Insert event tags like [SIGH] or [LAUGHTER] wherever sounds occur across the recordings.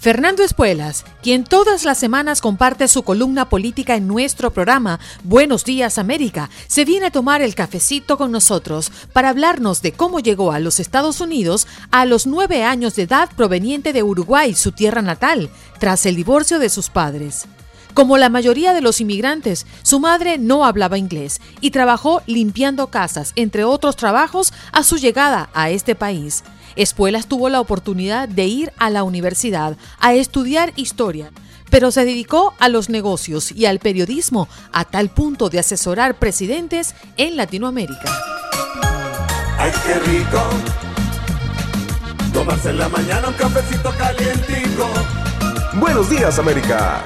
Fernando Espuelas, quien todas las semanas comparte su columna política en nuestro programa Buenos Días América, se viene a tomar el cafecito con nosotros para hablarnos de cómo llegó a los Estados Unidos a los nueve años de edad proveniente de Uruguay, su tierra natal, tras el divorcio de sus padres. Como la mayoría de los inmigrantes, su madre no hablaba inglés y trabajó limpiando casas, entre otros trabajos, a su llegada a este país. Espuelas tuvo la oportunidad de ir a la universidad a estudiar historia, pero se dedicó a los negocios y al periodismo a tal punto de asesorar presidentes en Latinoamérica. ¡Ay, qué rico! Tomarse en la mañana un cafecito calientico. Buenos días, América.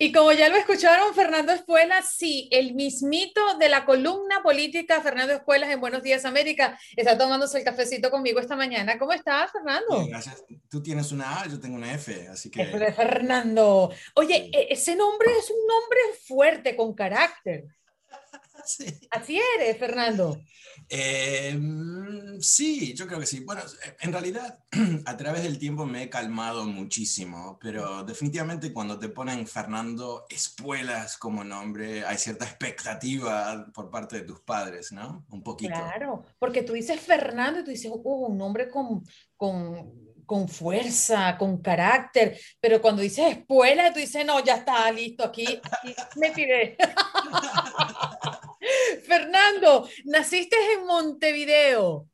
Y como ya lo escucharon, Fernando Espuelas, sí, el mismito de la columna política, Fernando Espuelas en Buenos Días América, está tomándose el cafecito conmigo esta mañana. ¿Cómo estás, Fernando? Gracias. Tú tienes una A, yo tengo una F, así que... Fernando. Oye, e, ese nombre es un nombre fuerte, con carácter. Sí. Así eres, Fernando. Eh, sí, yo creo que sí. Bueno, en realidad [CLEARS THROAT] a través del tiempo me he calmado muchísimo, pero definitivamente cuando te ponen Fernando Espuelas como nombre, hay cierta expectativa por parte de tus padres, ¿no? Un poquito. Claro, porque tú dices Fernando y tú dices, uh, un nombre con, con, con fuerza, con carácter, pero cuando dices espuela, tú dices, no, ya está, listo, aquí, aquí me tiré. [LAUGHS] [LAUGHS] Fernando, naciste en Montevideo.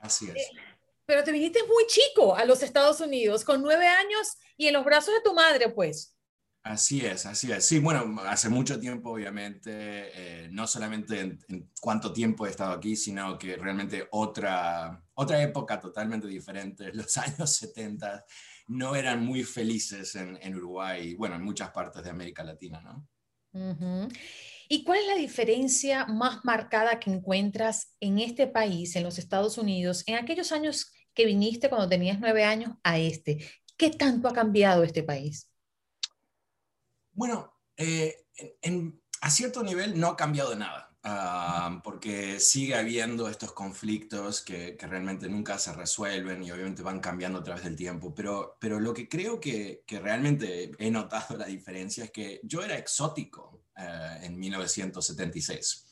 Así es. Eh, pero te viniste muy chico a los Estados Unidos, con nueve años y en los brazos de tu madre, pues. Así es, así es. Sí, bueno, hace mucho tiempo, obviamente, eh, no solamente en, cuánto tiempo he estado aquí, sino que realmente otra, otra época totalmente diferente, [LAUGHS] los años 70, no eran muy felices en, en Uruguay y, bueno, en muchas partes de América Latina, ¿no? ¿Y cuál es la diferencia más marcada que encuentras en este país, en los Estados Unidos, en aquellos años que viniste cuando tenías nueve años a este? ¿Qué tanto ha cambiado este país? Bueno, eh, a cierto nivel no ha cambiado nada. Ah, porque sigue habiendo estos conflictos que, realmente nunca se resuelven y obviamente van cambiando a través del tiempo, pero, pero lo que creo que, que realmente he notado la diferencia es que yo era exótico eh, en 1976.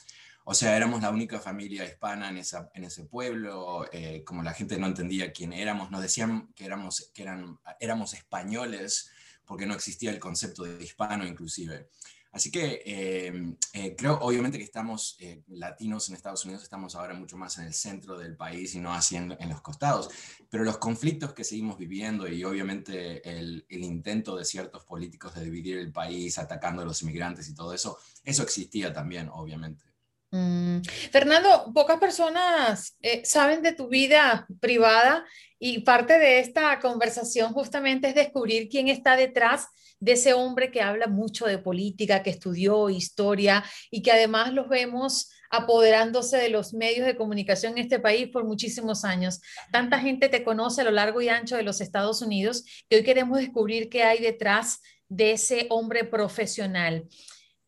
O sea, éramos la única familia hispana en, esa, en ese pueblo, eh, como la gente no entendía quién éramos, nos decían que éramos, que eran, éramos españoles porque no existía el concepto de hispano inclusive. Así que eh, eh, creo, obviamente, que estamos eh, latinos en Estados Unidos, estamos ahora mucho más en el centro del país y no así en, los costados. Pero los conflictos que seguimos viviendo y obviamente el, el, intento de ciertos políticos de dividir el país, atacando a los inmigrantes y todo eso, eso existía también, obviamente. Mm. Fernando, pocas personas saben de tu vida privada y parte de esta conversación justamente es descubrir quién está detrás de ese hombre que habla mucho de política, que estudió historia y que además los vemos apoderándose de los medios de comunicación en este país por muchísimos años. Tanta gente te conoce a lo largo y ancho de los Estados Unidos que hoy queremos descubrir qué hay detrás de ese hombre profesional.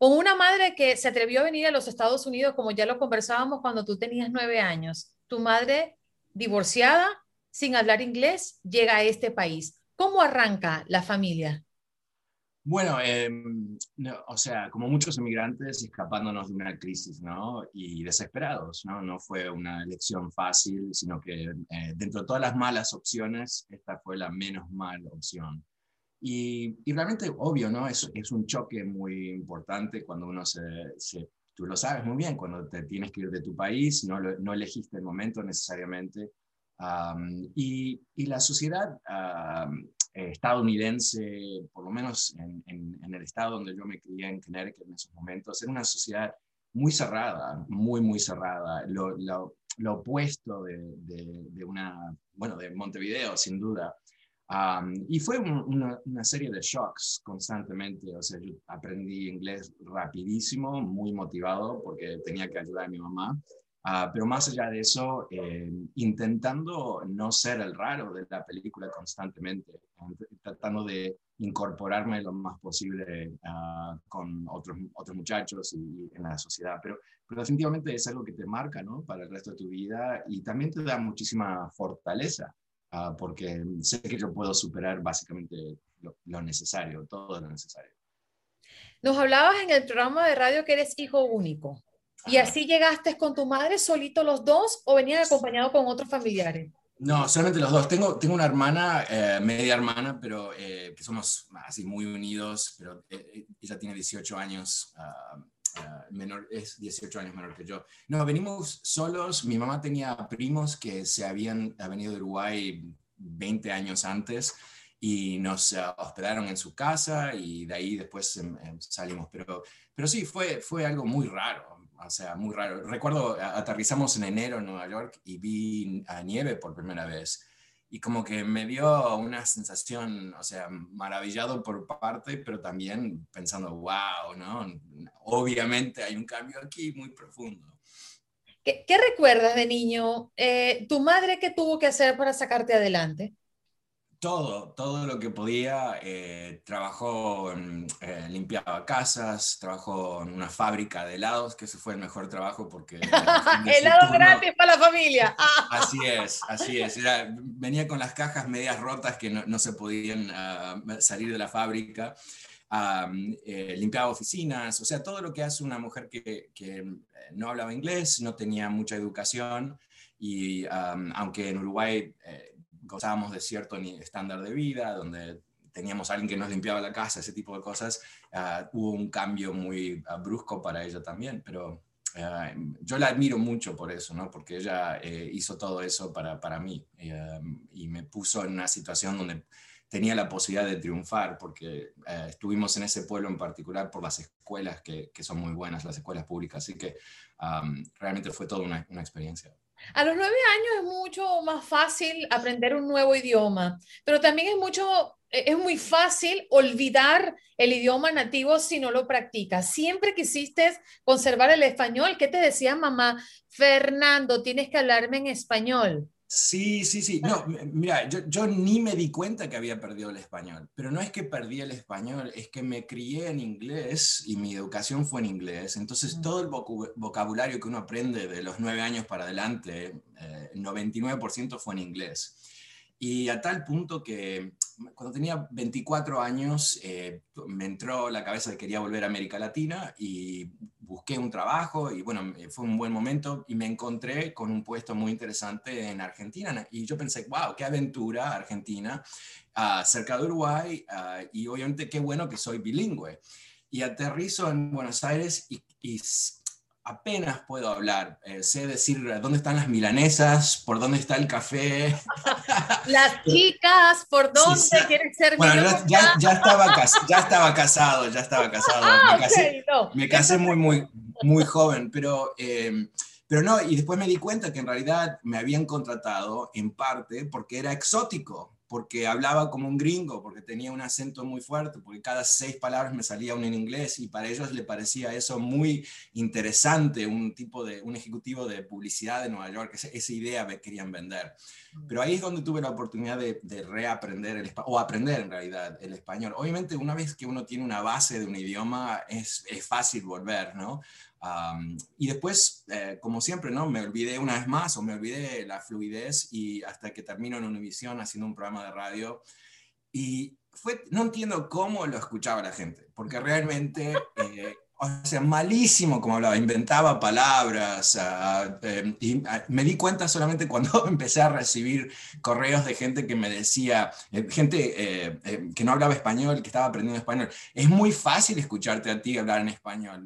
Con una madre que se atrevió a venir a los Estados Unidos, como ya lo conversábamos cuando tú tenías nueve años, tu madre divorciada, sin hablar inglés, llega a este país. ¿Cómo arranca la familia? Bueno, em, o sea, como muchos inmigrantes escapándonos de una crisis, ¿no? Y desesperados, ¿no? No fue una elección fácil, sino que eh, dentro de todas las malas opciones, esta fue la menos mala opción. Y, y realmente, obvio, ¿no? Es, es, un choque muy importante cuando uno se, se, tú lo sabes muy bien, cuando te tienes que ir de tu país, no, no elegiste el momento necesariamente. y, y, la sociedad eh, estadounidense, por lo menos en, en, el estado donde yo me crié en Connecticut en esos momentos, era una sociedad muy cerrada, muy, muy cerrada, lo, lo, opuesto de, de, una, bueno, de Montevideo, sin duda. Y fue una, una, serie de shocks constantemente, o sea, yo aprendí inglés rapidísimo, muy motivado porque tenía que ayudar a mi mamá, Ah, pero más allá de eso, eh, intentando no ser el raro de la película constantemente, tratando de incorporarme lo más posible uh, con otros, otros muchachos y, en la sociedad. Pero, pero, definitivamente es algo que te marca ¿no? para el resto de tu vida y también te da muchísima fortaleza, uh, porque sé que yo puedo superar básicamente lo, lo necesario, todo lo necesario. Nos hablabas en el programa de radio que eres hijo único. ¿Y así llegaste con tu madre solito los dos o venían acompañados con otros familiares? No, solamente los dos. Tengo, tengo una hermana, eh, media hermana, pero eh, que somos así muy unidos, pero eh, ella tiene 18 años, ah, ah, menor, es 18 años menor que yo. No, venimos solos. Mi mamá tenía primos que se habían venido de Uruguay 20 años antes y nos hospedaron en su casa y de ahí después em, salimos. Pero, pero sí, fue, fue algo muy raro o sea, muy raro. Recuerdo, aterrizamos en enero en Nueva York y vi a nieve por primera vez. Y como que me dio una sensación, o sea, maravillado por parte, pero también pensando, wow, ¿no? Obviamente hay un cambio aquí muy profundo. ¿Qué, recuerdas de niño? Eh, ¿Tu madre qué tuvo que hacer para sacarte adelante? Todo, todo lo que podía. Eh, trabajó, eh, limpiaba casas, trabajó en una fábrica de helados, que ese fue el mejor trabajo porque... [LAUGHS] Helado gratis para la familia. [LAUGHS] así es, así es. venía con las cajas medias rotas que no, se podían ah, salir de la fábrica. Eh, limpiaba oficinas, o sea, todo lo que hace una mujer que, que no hablaba inglés, no tenía mucha educación y aunque en Uruguay gozábamos de cierto estándar de vida, donde teníamos a alguien que nos limpiaba la casa, ese tipo de cosas, ah, hubo un cambio muy ah, brusco para ella también, pero ah, yo la admiro mucho por eso, ¿no? porque ella eh, hizo todo eso para, para mí y me puso en una situación donde tenía la posibilidad de triunfar, porque estuvimos en ese pueblo en particular por las escuelas que, que son muy buenas, las escuelas públicas, así que realmente fue toda una, una experiencia. A los nueve años es mucho más fácil aprender un nuevo idioma, pero también es mucho, e, es muy fácil olvidar el idioma nativo si no lo practicas. Siempre quisiste conservar el español. ¿Qué te decía mamá? Fernando, tienes que hablarme en español. Sí, sí, sí. No, mira, yo, yo, ni me di cuenta que había perdido el español, pero no es que perdí el español, es que me crié en inglés y mi educación fue en inglés. Entonces, mm. todo el vocabulario que uno aprende de los nueve años para adelante, eh, el 99% fue en inglés. Y a tal punto que cuando tenía 24 años eh, me entró la cabeza de que quería volver a América Latina y busqué un trabajo y bueno, eh, fue un buen momento y me encontré con un puesto muy interesante en Argentina y yo pensé, wow, qué aventura Argentina, uh, cerca de Uruguay uh, y obviamente qué bueno que soy bilingüe. Y aterrizo en Buenos Aires y, y apenas puedo hablar. Eh, sé decir dónde están las milanesas, por dónde está el café. [LAUGHS] Las chicas, por dónde quieren ser Bueno, ya, ya, estaba ya estaba casado, ya estaba casado. Ah, me casé, me casé muy, muy, muy joven, pero, em, pero no, y después me di cuenta que en realidad me habían contratado en parte porque era exótico porque hablaba como un gringo, porque tenía un acento muy fuerte, porque cada seis palabras me salía un en inglés y para ellos le parecía eso muy interesante, un tipo de, un ejecutivo de publicidad de Nueva York, esa, esa idea me querían vender. Mm. Pero ahí es donde tuve la oportunidad de, de reaprender el o aprender en realidad el español. Obviamente una vez que uno tiene una base de un idioma es, es fácil volver, ¿no? Y después, eh, como siempre, ¿no? Me olvidé una vez más o me olvidé la fluidez y hasta que termino en Univision haciendo un programa de radio. Y fue, no entiendo cómo lo escuchaba la gente, porque realmente eh, o sea, malísimo como hablaba, inventaba palabras. Em, y me di cuenta solamente cuando [LAUGHS] empecé a recibir correos de gente que me decía, eh, gente eh, em, que no hablaba español, que estaba aprendiendo español. Es muy fácil escucharte a ti hablar en español.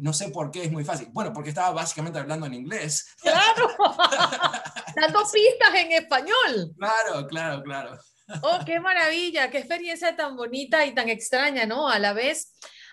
no sé por qué es muy fácil. Bueno, porque estaba básicamente hablando en inglés. [LAUGHS] Claro, [LAUGHS] dando pistas en español. Claro, claro, claro. Oh, qué maravilla, qué experiencia tan bonita y tan extraña, ¿no? A la vez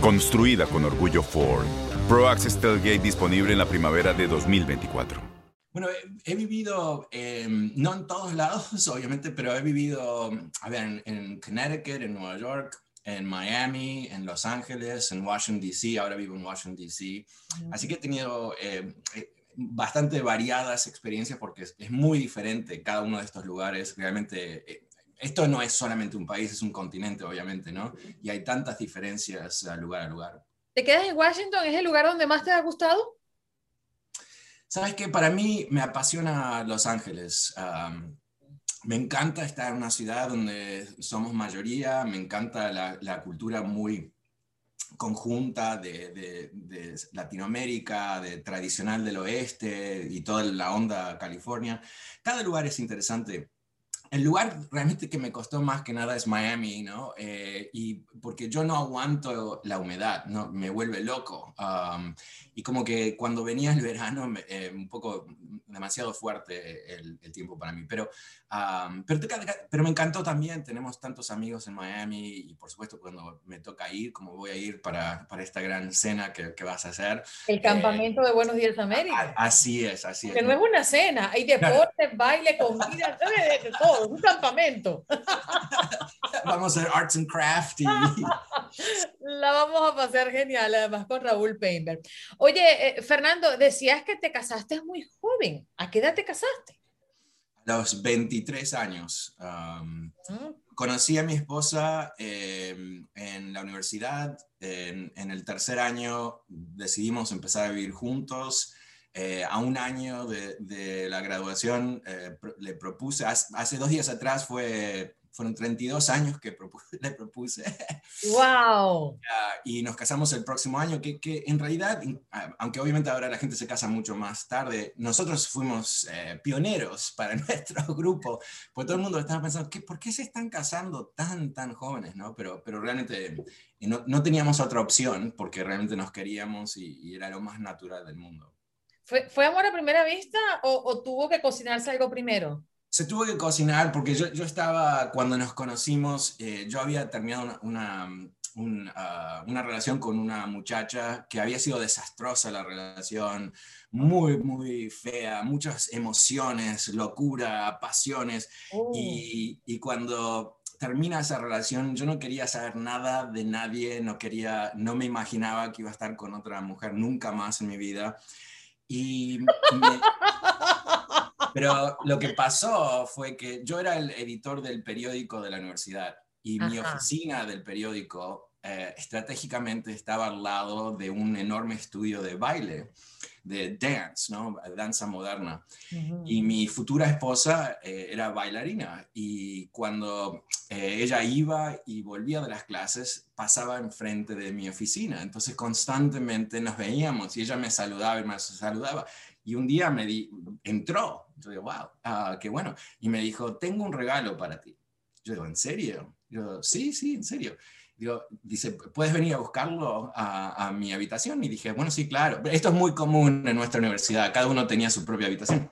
Construida con orgullo Ford. Pro Access Tailgate disponible en la primavera de 2024. Bueno, he, vivido, em, no en todos lados, [LAUGHS] obviamente, pero he vivido, a ver, en, en, Connecticut, en Nueva York, en Miami, en Los Ángeles, en Washington, D.C., ahora vivo en Washington, D.C. Así que he tenido em, eh, bastante variadas experiencias porque es, es, muy diferente cada uno de estos lugares. Realmente, eh, esto no es solamente un país, es un continente, obviamente, ¿no? Y hay tantas diferencias a lugar a lugar. ¿Te quedas en Washington? ¿Es el lugar donde más te ha gustado? Sabes que para mí me apasiona Los Ángeles. me encanta estar en una ciudad donde somos mayoría, me encanta la, cultura muy conjunta de, Latinoamérica, de tradicional del oeste y toda la onda California. Cada lugar es interesante el lugar realmente que me costó más que nada es Miami, ¿no? Eh, y porque yo no aguanto la humedad, ¿no? Me vuelve loco. Y como que cuando venía el verano, eh, un poco demasiado fuerte el, tiempo para mí. Pero, pero, pero, me encantó también, tenemos tantos amigos en Miami y por supuesto cuando me toca ir, como voy a ir para, para esta gran cena que, que, vas a hacer. El eh, campamento de Buenos Días América. así es, así es. Que no es una cena, hay deporte, baile, comida, [LAUGHS] de todo, un campamento. [LAUGHS] vamos a hacer arts and craft y... La vamos a pasar genial, además con Raúl Painter. Oye, eh, Fernando, decías que te casaste muy joven. ¿A qué edad te casaste? A los 23 años. Mm. Conocí a mi esposa em, en la universidad. En, el tercer año decidimos empezar a vivir juntos. Eh, a un año de, la graduación eh, le propuse, hace, dos días atrás fue fueron 32 años que [LAUGHS] le propuse. ¡Wow! y nos casamos el próximo año, que, que, en realidad, aunque obviamente ahora la gente se casa mucho más tarde, nosotros fuimos eh, pioneros [LAUGHS] para nuestro grupo, pues todo el mundo estaba pensando, ¿qué, ¿por qué se están casando tan, tan jóvenes? ¿no? Pero, pero realmente no, no teníamos otra opción porque realmente nos queríamos y, y, era lo más natural del mundo. ¿Fue, fue amor a primera vista o, o tuvo que cocinarse algo primero? Se tuvo que cocinar porque yo, yo estaba, cuando nos conocimos, eh, yo había terminado una, una, ah, una, relación con una muchacha que había sido desastrosa la relación, muy, muy fea, muchas emociones, locura, pasiones. Oh. Y, y, cuando termina esa relación, yo no quería saber nada de nadie, no quería, no me imaginaba que iba a estar con otra mujer nunca más en mi vida. Y me, [LAUGHS] pero lo que pasó fue que yo era el editor del periódico de la universidad y mi oficina del periódico eh, estratégicamente estaba al lado de un enorme estudio de baile, de dance, ¿no? Danza moderna. Y mi futura esposa eh, era bailarina y cuando eh, ella iba y volvía de las clases, pasaba enfrente de mi oficina. Entonces constantemente nos veíamos y ella me saludaba y me saludaba. Y un día me di, entró, yo digo, wow, ah, qué bueno. Y me dijo, tengo un regalo para ti. Yo digo, ¿en serio? Yo, sí, sí, en serio. Digo, dice, ¿puedes venir a buscarlo a, mi habitación? Y dije, bueno, sí, claro. Esto es muy común en nuestra universidad, cada uno tenía su propia habitación.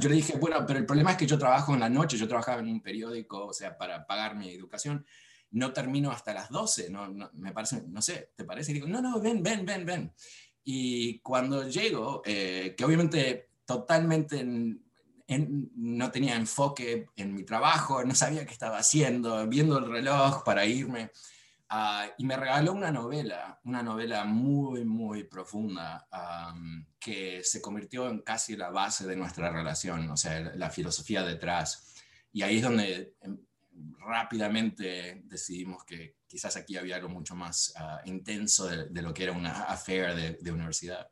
Yo le dije, bueno, pero el problema es que yo trabajo en la noche, yo trabajaba en un periódico, o sea, para pagar mi educación, no termino hasta las 12, no, no me parece, no sé, ¿te parece? Y digo, no, no, ven, ven, ven, ven. Y cuando llego, eh, que obviamente totalmente no tenía enfoque en mi trabajo, no sabía qué estaba haciendo, viendo el reloj para irme, ah, y me regaló una novela, una novela muy, muy profunda, que se convirtió en casi la base de nuestra relación, o sea, la filosofía detrás. Y ahí es donde em, rápidamente decidimos que quizás aquí había algo mucho más ah, intenso de, lo que era una affair de, universidad.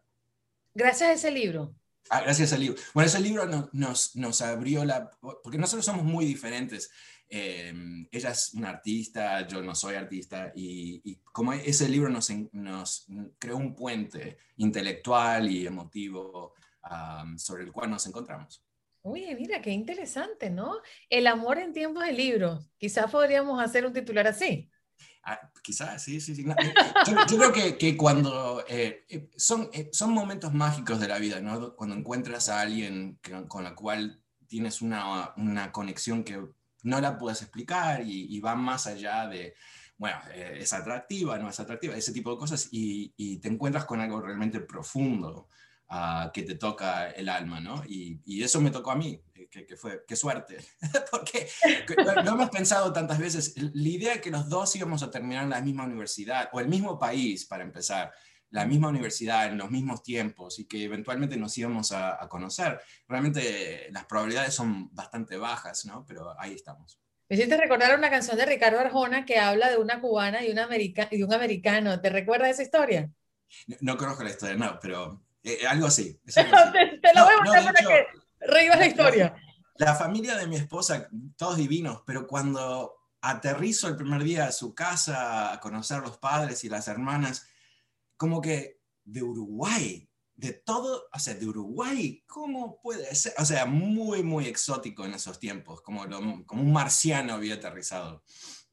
Gracias a ese libro. Ah, gracias al libro. Bueno, ese libro nos, nos, abrió la... Porque nosotros somos muy diferentes. Em, ella es una artista, yo no soy artista, y, como ese libro nos, nos, creó un puente intelectual y emotivo sobre el cual nos encontramos. Oye, mira, qué interesante, ¿no? El amor en tiempos de libros. Quizás podríamos hacer un titular así. Ah, quizás, sí, sí, sí. Eh, yo, creo que, que cuando eh, eh, son, son momentos mágicos de la vida, ¿no? Cuando encuentras a alguien con la cual tienes una, una, conexión que no la puedes explicar y, va más allá de, bueno, es atractiva, no es atractiva, ese tipo de cosas, y, y te encuentras con algo realmente profundo que te toca el alma, ¿no? Y, y eso me tocó a mí, que, que, fue, qué suerte, [LAUGHS] porque lo, hemos pensado tantas veces, la idea de que los dos íbamos a terminar en la misma universidad, o el mismo país, para empezar, la misma universidad en los mismos tiempos y que eventualmente nos íbamos a, conocer, realmente las probabilidades son bastante bajas, ¿no? Pero ahí estamos. Me hiciste recordar una canción de Ricardo Arjona que habla de una cubana y, una america y un americano. ¿Te recuerdas esa historia? No, no, conozco la historia, no, pero eh, algo [LAUGHS] así. te, lo voy a mostrar para que reivas la historia. La, familia de mi esposa, todos divinos, pero cuando aterrizo el primer día a su casa a conocer los padres y las hermanas, como que de Uruguay, de todo, o sea, de Uruguay, ¿cómo puede ser? O sea, muy, muy exótico en esos tiempos, como, como un marciano había aterrizado.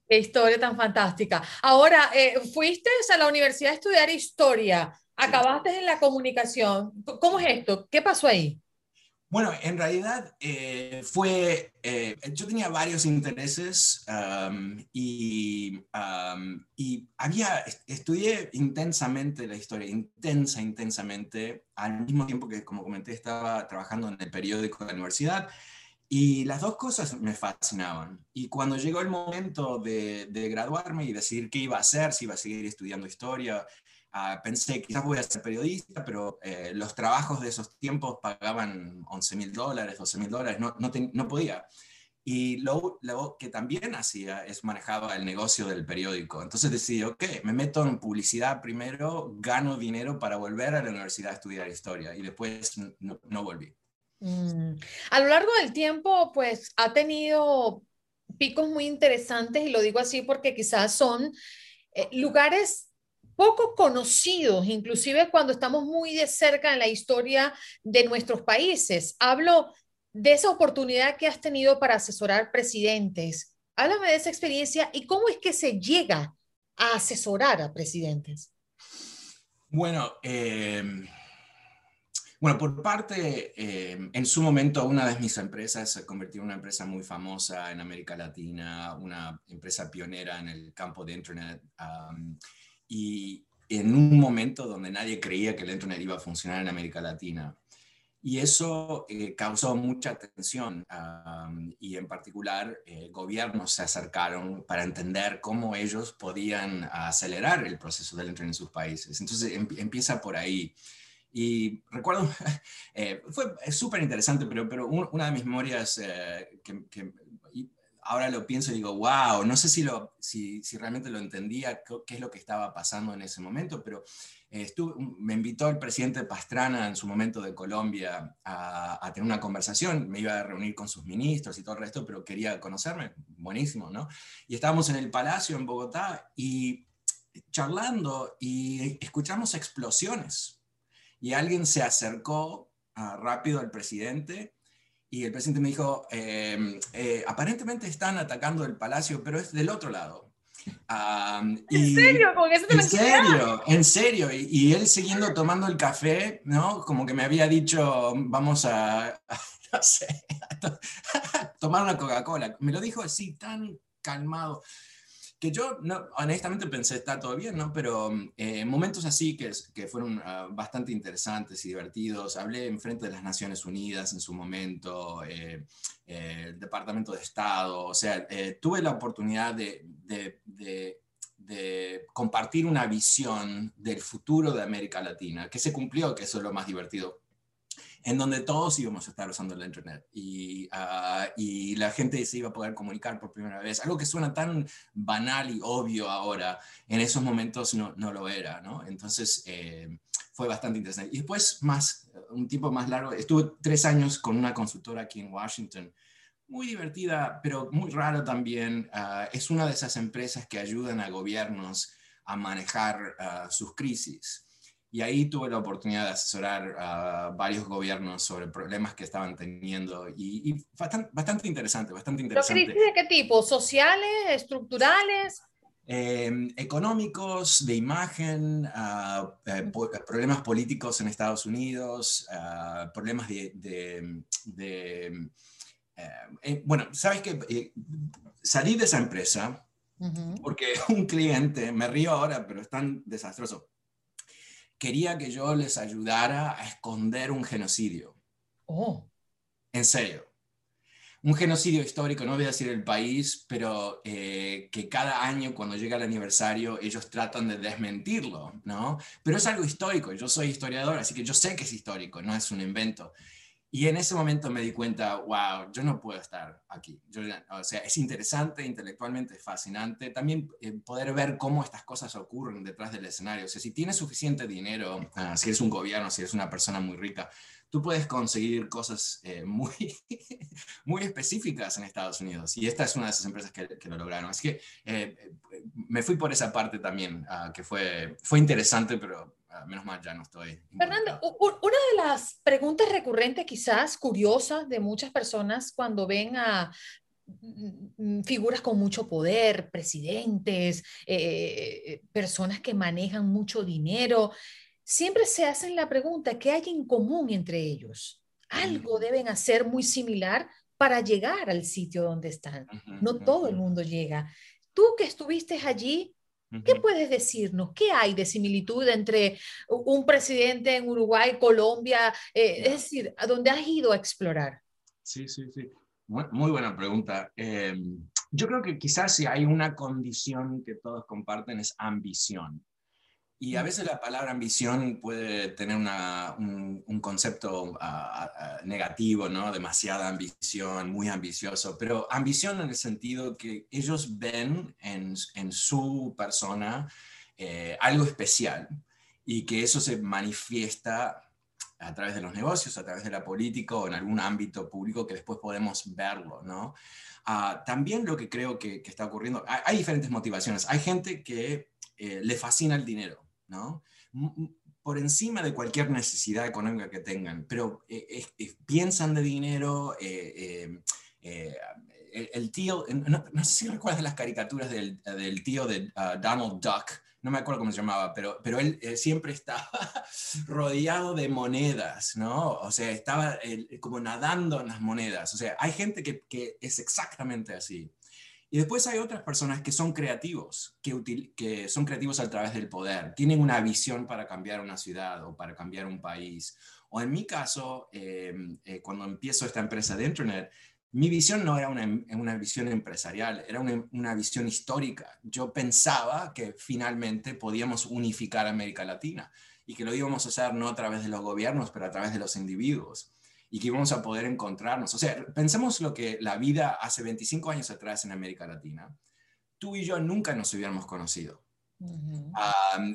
Qué historia tan fantástica. Ahora, eh, fuiste a la universidad a estudiar historia. Acabaste en la comunicación. ¿Cómo es esto? ¿Qué pasó ahí? Bueno, en realidad eh, fue, eh, yo tenía varios intereses y, había, estudié intensamente la historia, intensa, intensamente, al mismo tiempo que, como comenté, estaba trabajando en el periódico de la universidad y las dos cosas me fascinaban. Y cuando llegó el momento de, de graduarme y decidir qué iba a hacer, si iba a seguir estudiando historia, Ah, pensé, quizás voy a ser periodista, pero eh, los trabajos de esos tiempos pagaban 11 mil dólares, 12 mil dólares, no, no, no, podía. Y lo, lo, que también hacía es manejaba el negocio del periódico. Entonces decidí, ok, me meto en publicidad primero, gano dinero para volver a la universidad a estudiar historia y después no, no volví. Mm. A lo largo del tiempo, pues ha tenido picos muy interesantes y lo digo así porque quizás son eh, lugares poco conocidos, inclusive cuando estamos muy de cerca en la historia de nuestros países. Hablo de esa oportunidad que has tenido para asesorar presidentes. Háblame de esa experiencia y cómo es que se llega a asesorar a presidentes. Bueno, em, bueno, por parte, em, en su momento una de mis empresas se convirtió en una empresa muy famosa en América Latina, una empresa pionera en el campo de Internet y en un momento donde nadie creía que el Internet iba a funcionar en América Latina. Y eso eh, causó mucha tensión y en particular eh, gobiernos se acercaron para entender cómo ellos podían acelerar el proceso del Internet en sus países. Entonces em, empieza por ahí. Y recuerdo, [LAUGHS] eh, fue súper interesante, pero, pero una de mis memorias que, que, ahora lo pienso y digo, wow, no sé si, lo, si, realmente lo entendía, qué, es lo que estaba pasando en ese momento, pero eh, me invitó el presidente Pastrana en su momento de Colombia a, tener una conversación, me iba a reunir con sus ministros y todo el resto, pero quería conocerme, buenísimo, ¿no? Y estábamos en el Palacio en Bogotá y charlando y escuchamos explosiones y alguien se acercó ah, rápido al presidente y el presidente me dijo, em, eh, aparentemente están atacando el palacio, pero es del otro lado. ¿En serio? en serio, en serio. Y, él siguiendo tomando el café, ¿no? Como que me había dicho, vamos a, [LAUGHS] no sé, [LAUGHS] a tomar una Coca-Cola. Me lo dijo así, tan calmado yo honestamente pensé, está todo bien, ¿no? Pero eh, momentos así que, que fueron ah, bastante interesantes y divertidos. Hablé en frente de las Naciones Unidas en su momento, eh, eh, el Departamento de Estado, o sea, tuve la oportunidad de, de, compartir una visión del futuro de América Latina, que se cumplió, que eso es lo más divertido en donde todos íbamos a estar usando la Internet y, ah, y, la gente se iba a poder comunicar por primera vez. Algo que suena tan banal y obvio ahora, en esos momentos no, no lo era, ¿no? Entonces eh, fue bastante interesante. Y después, más, un tiempo más largo, estuve tres años con una consultora aquí en Washington, muy divertida, pero muy raro también. Ah, es una de esas empresas que ayudan a gobiernos a manejar ah, sus crisis Y ahí tuve la oportunidad de asesorar a varios gobiernos sobre problemas que estaban teniendo y, bastante, bastante, interesante, bastante interesante. crisis de qué tipo? ¿Sociales? ¿Estructurales? Em, económicos, de imagen, ah, eh, problemas políticos en Estados Unidos, ah, problemas de... de, eh, eh, bueno, sabes que salí de esa empresa porque [LAUGHS] un cliente, me río ahora, pero es tan desastroso quería que yo les ayudara a esconder un genocidio. Oh. En serio. Un genocidio histórico, no voy a decir el país, pero eh, que cada año cuando llega el aniversario ellos tratan de desmentirlo, ¿no? Pero es algo histórico, yo soy historiador, así que yo sé que es histórico, no es un invento. Y en ese momento me di cuenta, wow, yo no puedo estar aquí. o sea, es interesante, intelectualmente fascinante. También eh, poder ver cómo estas cosas ocurren detrás del escenario. O sea, si tienes suficiente dinero, ah, si eres un gobierno, si eres una persona muy rica, tú puedes conseguir cosas eh, muy, [LAUGHS] muy específicas en Estados Unidos. Y esta es una de esas empresas que, lo lograron. Así que eh, me fui por esa parte también, ah, que fue, fue interesante, pero menos mal ya no estoy. Fernando, una de las preguntas recurrentes, quizás curiosas de muchas personas cuando ven a mm, figuras con mucho poder, presidentes, eh, personas que manejan mucho dinero, siempre se hacen la pregunta, ¿qué hay en común entre ellos? Algo deben hacer muy similar para llegar al sitio donde están. No todo el mundo llega. Tú que estuviste allí, ¿Qué puedes decirnos? ¿Qué hay de similitud entre un presidente en Uruguay, Colombia? Eh, es decir, ¿a dónde has ido a explorar? Sí, sí, sí. Muy, buena pregunta. Em, yo creo que quizás si hay una condición que todos comparten es ambición. Y a veces la palabra ambición puede tener un, concepto negativo, ¿no? Demasiada ambición, muy ambicioso, pero ambición en el sentido que ellos ven en, su persona eh, algo especial y que eso se manifiesta a través de los negocios, a través de la política o en algún ámbito público que después podemos verlo, ¿no? Ah, también lo que creo que, está ocurriendo, hay, diferentes motivaciones. Hay gente que eh, le fascina el dinero ¿no? por encima de cualquier necesidad económica que tengan, pero eh, piensan de dinero, eh, eh, el, tío, no, sé si recuerdas las caricaturas del, tío de uh, Donald Duck, no me acuerdo cómo se llamaba, pero, pero él siempre estaba [LAUGHS] rodeado de monedas, ¿no? O sea, estaba como nadando en las monedas. O sea, hay gente que, que es exactamente así. Y después hay otras personas que son creativos, que, son creativos a través del poder, tienen una visión para cambiar una ciudad o para cambiar un país. O en mi caso, em, eh, cuando empiezo esta empresa de Internet, mi visión no era una, una visión empresarial, era una, una, visión histórica. Yo pensaba que finalmente podíamos unificar América Latina y que lo íbamos a hacer no a través de los gobiernos, pero a través de los individuos y que íbamos a poder encontrarnos. O sea, pensemos lo que la vida hace 25 años atrás en América Latina. Tú y yo nunca nos hubiéramos conocido.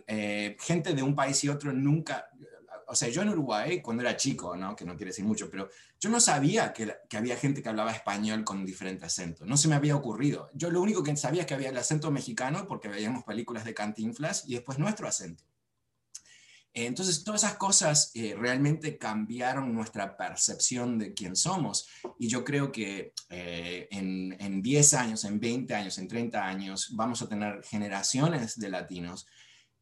Eh, gente de un país y otro nunca, o sea, yo en Uruguay, cuando era chico, ¿no? que no quiere decir mucho, pero yo no sabía que, que, había gente que hablaba español con diferente acento, no se me había ocurrido. Yo lo único que sabía es que había el acento mexicano porque veíamos películas de Cantinflas y después nuestro acento. Entonces, todas esas cosas eh, realmente cambiaron nuestra percepción de quién somos. Y yo creo que eh, en, en 10 años, en 20 años, en 30 años, vamos a tener generaciones de latinos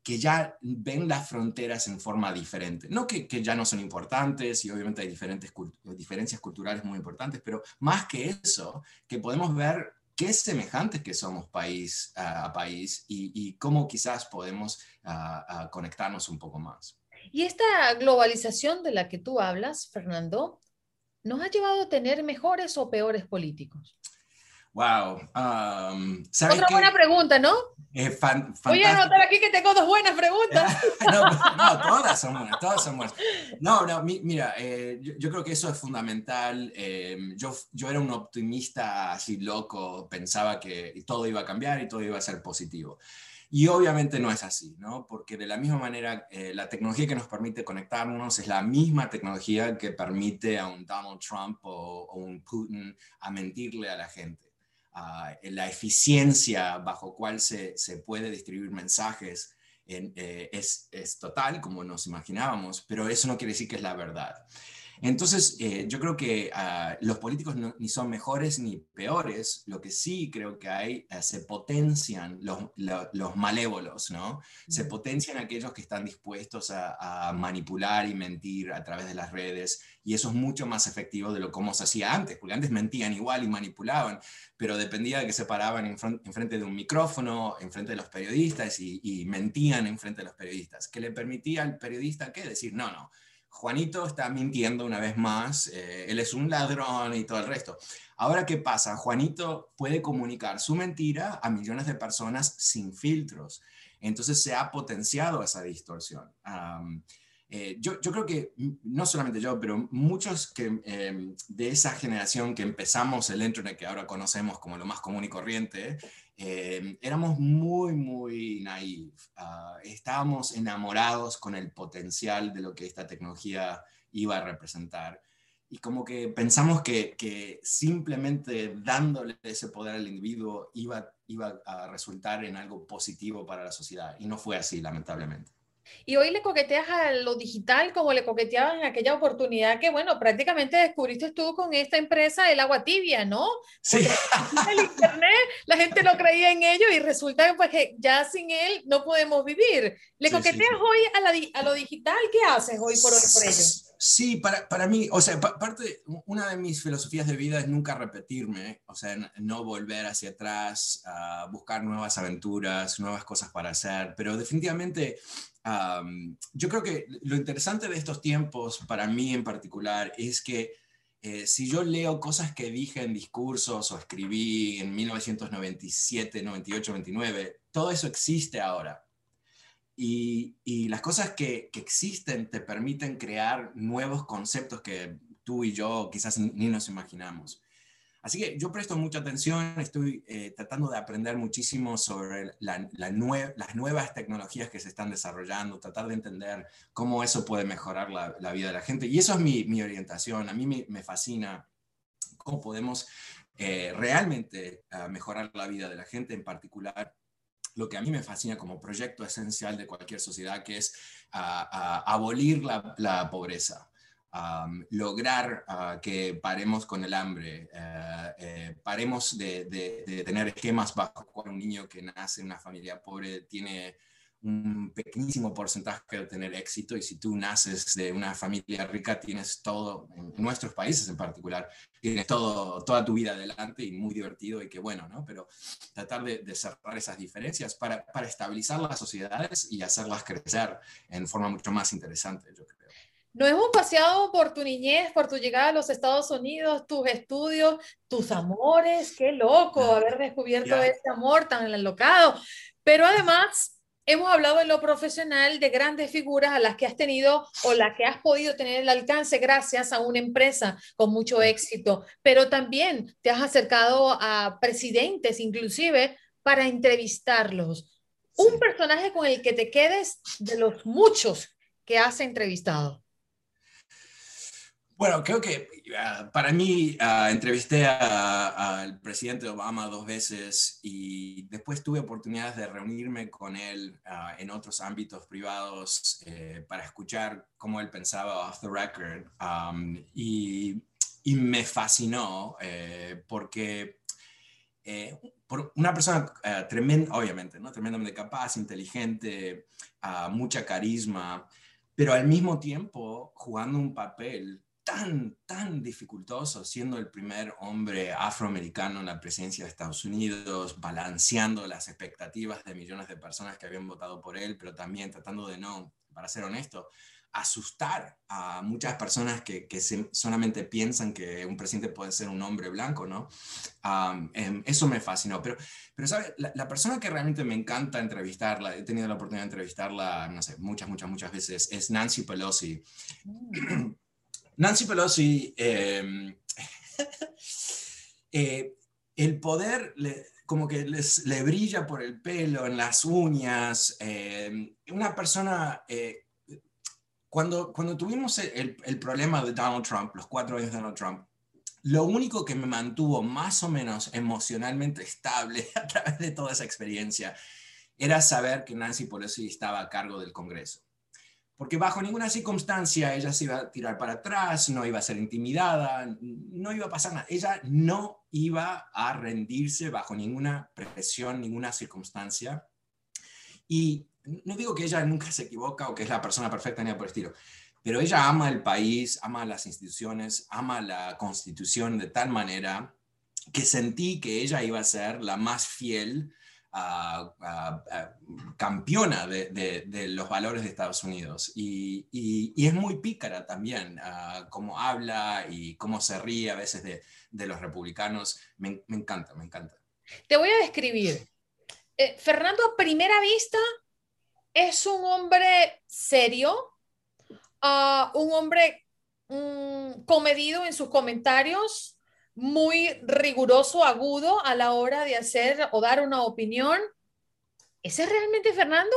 que ya ven las fronteras en forma diferente. No que, que ya no son importantes y obviamente hay diferentes diferencias culturales muy importantes, pero más que eso, que podemos ver qué semejantes que somos país a país y, cómo quizás podemos conectarnos un poco más. Y esta globalización de la que tú hablas, Fernando, ¿nos ha llevado a tener mejores o peores políticos? Wow. Um, Otra buena pregunta, ¿no? Voy a anotar aquí que tengo dos buenas preguntas. [LAUGHS] no, todas son buenas, todas son buenas. No, no, mira, eh, yo, creo que eso es fundamental. Em, yo, yo era un optimista así loco, pensaba que todo iba a cambiar y todo iba a ser positivo. Y obviamente no es así, ¿no? Porque de la misma manera, eh, la tecnología que nos permite conectarnos es la misma tecnología que permite a un Donald Trump o, o un Putin a mentirle a la gente. Ah, la eficiencia bajo cual se, se, puede distribuir mensajes eh, es, es total, como nos imaginábamos, pero eso no quiere decir que es la verdad. Entonces, eh, yo creo que ah, los políticos ni son mejores ni peores, lo que sí creo que hay, eh, se potencian los, los, malévolos, ¿no? Se potencian aquellos que están dispuestos a, manipular y mentir a través de las redes, y eso es mucho más efectivo de lo como se hacía antes, porque antes mentían igual y manipulaban, pero dependía de que se paraban en, frente de un micrófono, en frente de los periodistas y, y mentían en frente de los periodistas, que le permitía al periodista, ¿qué? Decir, no, no Juanito está mintiendo una vez más, eh, él es un ladrón y todo el resto. Ahora, ¿qué pasa? Juanito puede comunicar su mentira a millones de personas sin filtros. Entonces se ha potenciado esa distorsión. Eh, yo, creo que, no solamente yo, pero muchos que, em, de esa generación que empezamos el Internet, que ahora conocemos como lo más común y corriente, em, éramos muy, muy naif. Ah, estábamos enamorados con el potencial de lo que esta tecnología iba a representar. Y como que pensamos que, que simplemente dándole ese poder al individuo iba, iba a resultar en algo positivo para la sociedad. Y no fue así, lamentablemente. Y hoy le coqueteas a lo digital como le coqueteabas en aquella oportunidad que, bueno, prácticamente descubriste tú con esta empresa el agua tibia, ¿no? Sí. el internet, la gente no creía en ello y resulta pues, que ya sin él no podemos vivir. ¿Le coqueteas hoy a, a, lo digital? ¿Qué haces hoy por, por ello? Sí, para, para mí, o sea, parte, una de mis filosofías de vida es nunca repetirme, o sea, no volver hacia atrás, buscar nuevas aventuras, nuevas cosas para hacer, pero definitivamente yo creo que lo interesante de estos tiempos, para mí en particular, es que eh, si yo leo cosas que dije en discursos o escribí en 1997, 98, 99, todo eso existe ahora. Y, las cosas que, existen te permiten crear nuevos conceptos que tú y yo quizás ni nos imaginamos. Así que yo presto mucha atención, estoy eh, tratando de aprender muchísimo sobre la, las nuevas tecnologías que se están desarrollando, tratar de entender cómo eso puede mejorar la, vida de la gente. Y eso es mi, orientación. A mí me, me fascina cómo podemos eh, realmente ah, mejorar la vida de la gente, en particular lo que a mí me fascina como proyecto esencial de cualquier sociedad, que es ah, ah, abolir la, la pobreza lograr ah, que paremos con el hambre, eh, eh, paremos de, tener esquemas bajo cual un niño que nace en una familia pobre tiene un pequeñísimo porcentaje de tener éxito y si tú naces de una familia rica tienes todo, en nuestros países en particular, tienes todo, toda tu vida adelante y muy divertido y qué bueno, ¿no? Pero tratar de, de cerrar esas diferencias para, para estabilizar las sociedades y hacerlas crecer en forma mucho más interesante, yo creo. Nos hemos paseado por tu niñez, por tu llegada a los Estados Unidos, tus estudios, tus amores. Qué loco haber descubierto este amor tan enlocado. Pero además, hemos hablado en lo profesional de grandes figuras a las que has tenido o las que has podido tener el alcance gracias a una empresa con mucho éxito. Pero también te has acercado a presidentes, inclusive, para entrevistarlos. Un personaje con el que te quedes de los muchos que has entrevistado. Bueno, creo que ah, para mí ah, entrevisté al presidente Obama dos veces y después tuve oportunidades de reunirme con él ah, en otros ámbitos privados eh, para escuchar cómo él pensaba off the record. y, y, me fascinó eh, porque eh, por una persona tremenda, obviamente, ¿no? tremendamente capaz, inteligente, mucha carisma, pero al mismo tiempo jugando un papel tan, tan dificultoso siendo el primer hombre afroamericano en la presidencia de Estados Unidos, balanceando las expectativas de millones de personas que habían votado por él, pero también tratando de no, para ser honesto, asustar a muchas personas que, que solamente piensan que un presidente puede ser un hombre blanco, ¿no? Em, eso me fascinó. Pero, pero ¿sabe? La, la, persona que realmente me encanta entrevistarla, he tenido la oportunidad de entrevistarla, no sé, muchas, muchas, muchas veces, es Nancy Pelosi. Mm. Nancy Pelosi, em, [LAUGHS] eh, el poder como que les, le brilla por el pelo, en las uñas. Em, una persona, eh, cuando, cuando tuvimos el, el, problema de Donald Trump, los cuatro años de Donald Trump, lo único que me mantuvo más o menos emocionalmente estable [LAUGHS] a través de toda esa experiencia era saber que Nancy Pelosi estaba a cargo del Congreso. Porque bajo ninguna circunstancia ella se iba a tirar para atrás, no iba a ser intimidada, no iba a pasar nada. Ella no iba a rendirse bajo ninguna presión, ninguna circunstancia. Y no digo que ella nunca se equivoca o que es la persona perfecta ni por estilo, pero ella ama el país, ama las instituciones, ama la constitución de tal manera que sentí que ella iba a ser la más fiel campeona de, los valores de Estados Unidos. Y, es muy pícara también, cómo habla y cómo se ríe a veces de, los republicanos. Me, encanta, me encanta. Te voy a describir. Eh, Fernando, a primera vista, es un hombre serio, ah, un hombre mm, comedido en sus comentarios, muy riguroso, agudo a la hora de hacer o dar una opinión. ¿Ese es realmente Fernando?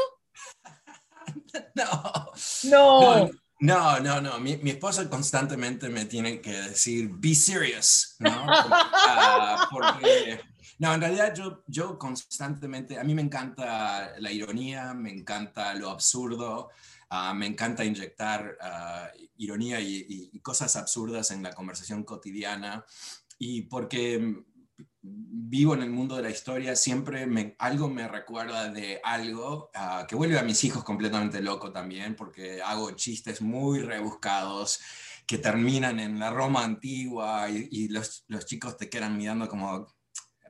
[LAUGHS] no. No. No, no, no. Mi, mi, esposa constantemente me tiene que decir, be serious, ¿no? [LAUGHS] Ah, porque, no, en realidad yo, yo constantemente, a mí me encanta la ironía, me encanta lo absurdo, ah, me encanta inyectar ah, ironía y, y, cosas absurdas en la conversación cotidiana y porque vivo en el mundo de la historia, siempre me, algo me recuerda de algo ah, que vuelve a mis hijos completamente loco también, porque hago chistes muy rebuscados que terminan en la Roma antigua y, los, los, chicos te quedan mirando como,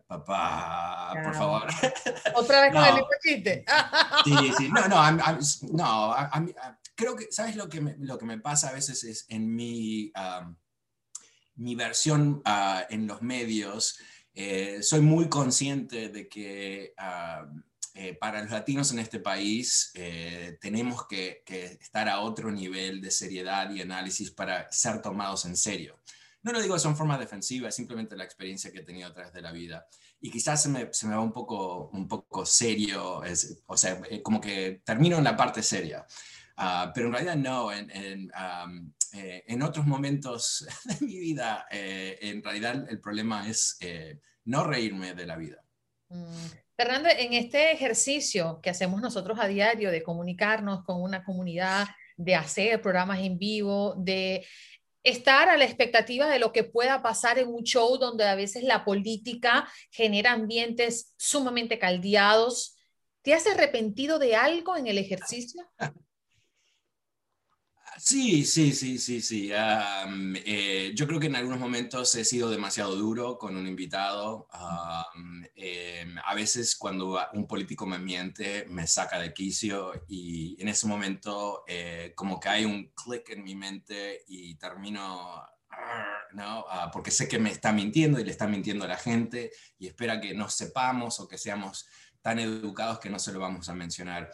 papá, por favor. [LAUGHS] Otra vez con el mismo chiste. [LAUGHS] sí, sí, no, no, no creo que, ¿sabes lo que, me, lo que me pasa a veces es en mi mi versión ah, en los medios, eh, soy muy consciente de que ah, eh, para los latinos en este país eh, tenemos que, estar a otro nivel de seriedad y análisis para ser tomados en serio. No lo digo de forma defensiva, es simplemente la experiencia que he tenido a través de la vida. Y quizás se me, va un poco, un poco serio, o sea, como que termino en la parte seria. Ah, pero en realidad no, en, eh, en, otros momentos [LAUGHS] de mi vida, eh, en realidad el problema es eh, no reírme de la vida. Mm. Fernando, en este ejercicio que hacemos nosotros a diario de comunicarnos con una comunidad, de hacer programas en vivo, de estar a la expectativa de lo que pueda pasar en un show donde a veces la política genera ambientes sumamente caldeados. ¿Te has arrepentido de algo en el ejercicio? [LAUGHS] Sí, sí, sí, sí, sí. Eh, yo creo que en algunos momentos he sido demasiado duro con un invitado. Em, a veces cuando un político me miente, me saca de quicio y en ese momento eh, como que hay un clic en mi mente y termino, ¿no? Ah, porque sé que me está mintiendo y le está mintiendo a la gente y espera que no sepamos o que seamos tan educados que no se lo vamos a mencionar.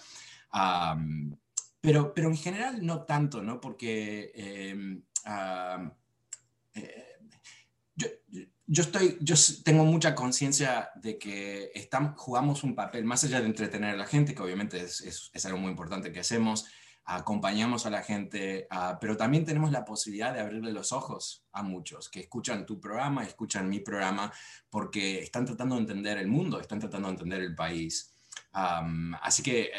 Pero, pero en general no tanto, ¿no? Porque em, eh, yo, yo, estoy, yo tengo mucha conciencia de que estamos, jugamos un papel, más allá de entretener a la gente, que obviamente es, es, es algo muy importante que hacemos, acompañamos a la gente, ah, pero también tenemos la posibilidad de abrirle los ojos a muchos que escuchan tu programa, escuchan mi programa, porque están tratando de entender el mundo, están tratando de entender el país. así que eh,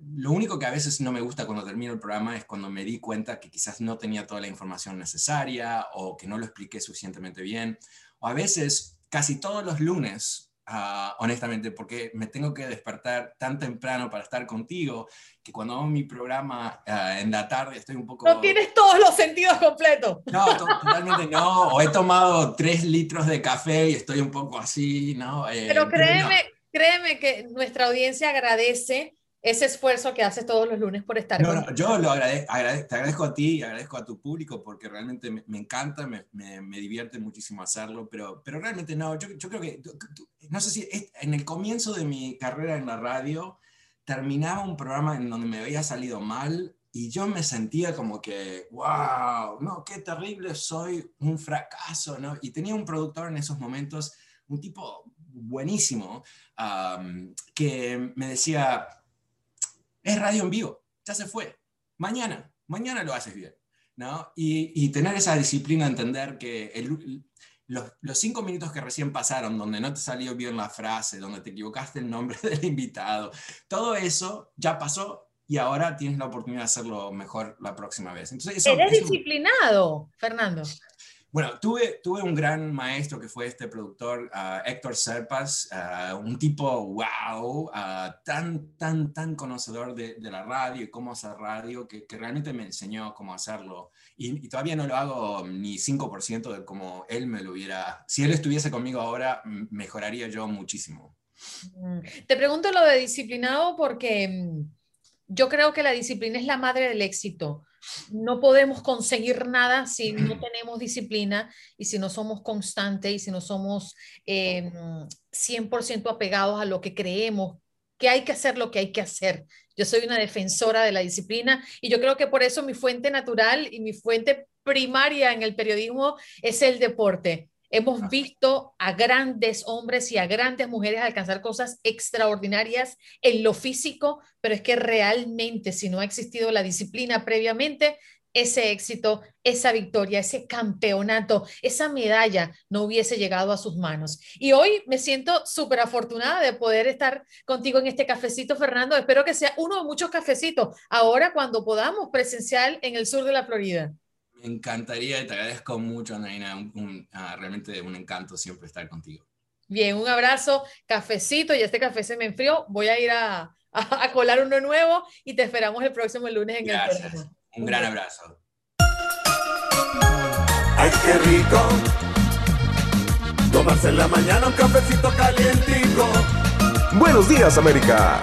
lo único que a veces no me gusta cuando termino el programa es cuando me di cuenta que quizás no tenía toda la información necesaria o que no lo expliqué suficientemente bien. O a veces, casi todos los lunes, ah, honestamente, porque me tengo que despertar tan temprano para estar contigo, que cuando hago mi programa ah, en la tarde estoy un poco... No tienes todos los sentidos completos. No, totalmente no. O he tomado tres litros de café y estoy un poco así, ¿no? Eh, pero créeme, créeme que nuestra audiencia agradece ese esfuerzo que haces todos los lunes por estar no, no, yo lo agradezco, te agradezco a ti y agradezco a tu público porque realmente me, encanta, me, me, divierte muchísimo hacerlo, pero, pero realmente no, yo, yo creo que, no sé si en el comienzo de mi carrera en la radio terminaba un programa en donde me había salido mal y yo me sentía como que, wow, no, qué terrible, soy un fracaso, ¿no? Y tenía un productor en esos momentos, un tipo buenísimo, que me decía, es radio en vivo, ya se fue. Mañana, mañana lo haces bien. ¿no? Y, tener esa disciplina, entender que los, los, cinco minutos que recién pasaron, donde no te salió bien la frase, donde te equivocaste el nombre [LAUGHS] del invitado, todo eso ya pasó y ahora tienes la oportunidad de hacerlo mejor la próxima vez. Entonces, Eres disciplinado, Fernando. Bueno, tuve, un gran maestro que fue este productor, uh, Héctor Serpas, uh, un tipo, wow, uh, tan, tan, tan conocedor de, la radio y cómo hacer radio, que, que realmente me enseñó cómo hacerlo. Y, y, todavía no lo hago ni 5% de como él me lo hubiera... Si él estuviese conmigo ahora, mejoraría yo muchísimo. Mm. Te pregunto lo de disciplinado porque mm, yo creo que la disciplina es la madre del éxito no podemos conseguir nada si no tenemos disciplina y si no somos constantes y si no somos 100% em, apegados a lo que creemos, que hay que hacer lo que hay que hacer. Yo soy una defensora de la disciplina y yo creo que por eso mi fuente natural y mi fuente primaria en el periodismo es el deporte. Hemos visto a grandes hombres y a grandes mujeres alcanzar cosas extraordinarias en lo físico, pero es que realmente si no ha existido la disciplina previamente, ese éxito, esa victoria, ese campeonato, esa medalla no hubiese llegado a sus manos. Y hoy me siento súper afortunada de poder estar contigo en este cafecito, Fernando. Espero que sea uno de muchos cafecitos ahora cuando podamos presencial en el sur de la Florida. Me encantaría y te agradezco mucho, Naina. Un, ah, realmente un encanto siempre estar contigo. Bien, un abrazo, cafecito, y este café se me enfrió. Voy a ir a, a, colar uno nuevo y te esperamos el próximo lunes en Gracias. el programa. Un gran abrazo. ¡Ay, qué rico! Tomarse en la mañana un cafecito calientico. Buenos días, América.